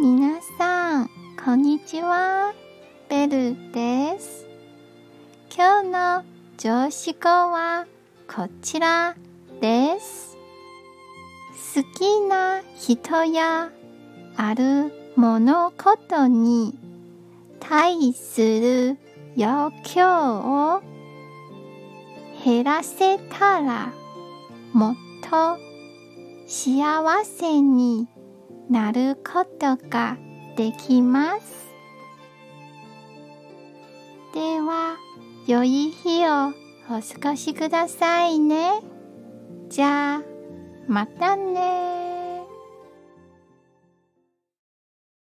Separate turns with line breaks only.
皆さん、こんにちは。ベルです。今日の上司語はこちらです。好きな人やある物事に対する要求を減らせたらもっと幸せになることができます。では、良い日をお過ごしくださいね。じゃあ、またね